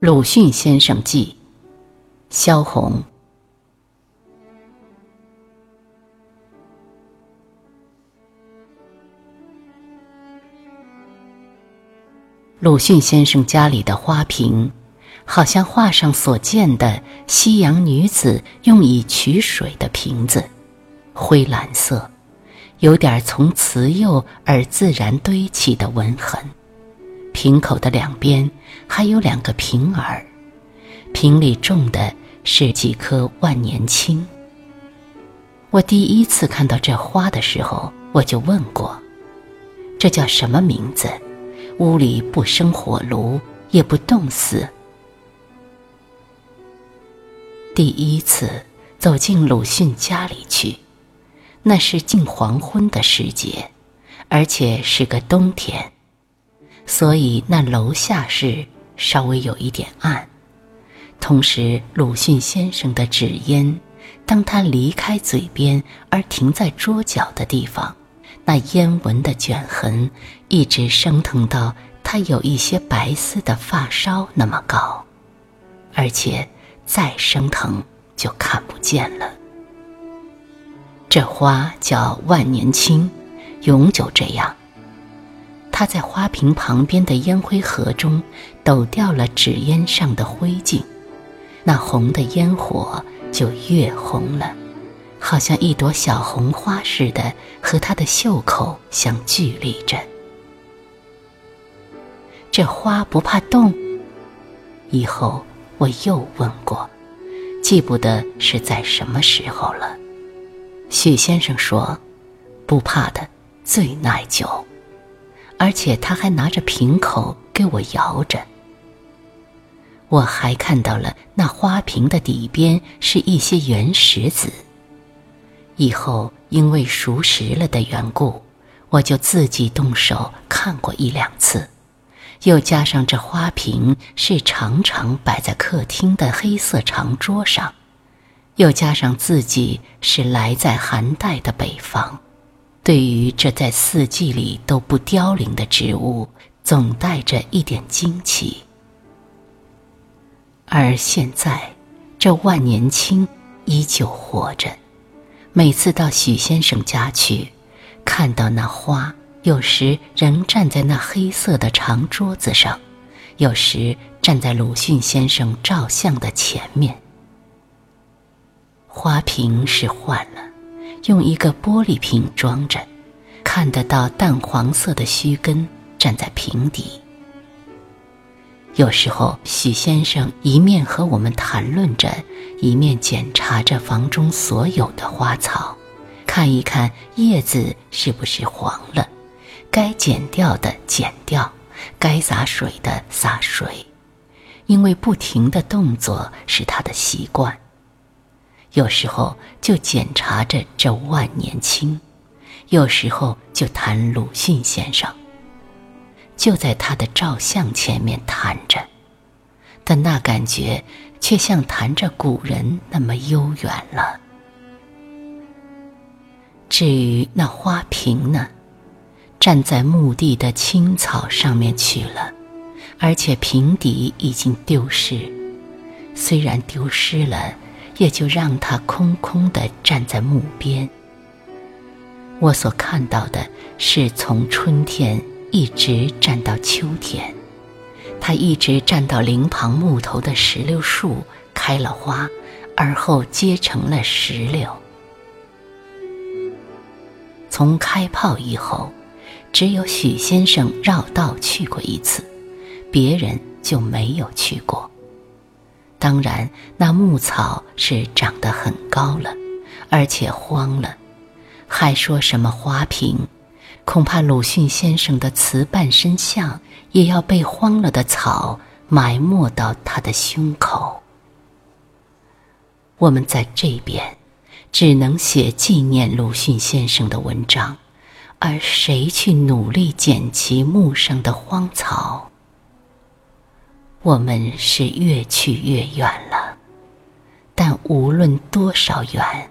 鲁迅先生记，萧红。鲁迅先生家里的花瓶，好像画上所见的西洋女子用以取水的瓶子，灰蓝色，有点从慈幼而自然堆起的纹痕。瓶口的两边还有两个瓶儿，瓶里种的是几棵万年青。我第一次看到这花的时候，我就问过：“这叫什么名字？屋里不生火炉，也不冻死。”第一次走进鲁迅家里去，那是近黄昏的时节，而且是个冬天。所以那楼下是稍微有一点暗，同时鲁迅先生的纸烟，当他离开嘴边而停在桌角的地方，那烟纹的卷痕一直升腾到他有一些白丝的发梢那么高，而且再升腾就看不见了。这花叫万年青，永久这样。他在花瓶旁边的烟灰盒中抖掉了纸烟上的灰烬，那红的烟火就越红了，好像一朵小红花似的，和他的袖口相距离着。这花不怕冻？以后我又问过，记不得是在什么时候了。许先生说，不怕的，最耐久。而且他还拿着瓶口给我摇着。我还看到了那花瓶的底边是一些原石子。以后因为熟识了的缘故，我就自己动手看过一两次。又加上这花瓶是常常摆在客厅的黑色长桌上，又加上自己是来在寒带的北方。对于这在四季里都不凋零的植物，总带着一点惊奇。而现在，这万年青依旧活着。每次到许先生家去，看到那花，有时仍站在那黑色的长桌子上，有时站在鲁迅先生照相的前面。花瓶是换了。用一个玻璃瓶装着，看得到淡黄色的须根站在瓶底。有时候，许先生一面和我们谈论着，一面检查着房中所有的花草，看一看叶子是不是黄了，该剪掉的剪掉，该洒水的洒水，因为不停的动作是他的习惯。有时候就检查着这万年青，有时候就谈鲁迅先生。就在他的照相前面谈着，但那感觉却像谈着古人那么悠远了。至于那花瓶呢，站在墓地的青草上面去了，而且瓶底已经丢失，虽然丢失了。也就让它空空的站在墓边。我所看到的是从春天一直站到秋天，它一直站到林旁木头的石榴树开了花，而后结成了石榴。从开炮以后，只有许先生绕道去过一次，别人就没有去过。当然，那牧草是长得很高了，而且荒了，还说什么花瓶？恐怕鲁迅先生的瓷半身像也要被荒了的草埋没到他的胸口。我们在这边，只能写纪念鲁迅先生的文章，而谁去努力捡起墓上的荒草？我们是越去越远了，但无论多少远，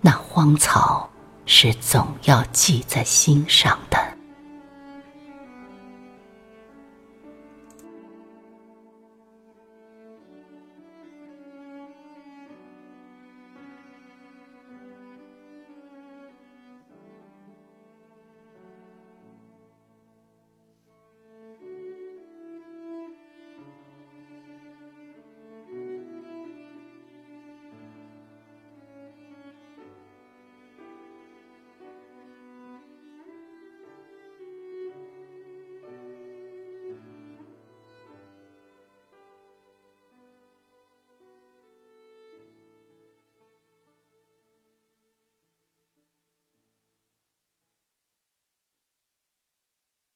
那荒草是总要记在心上。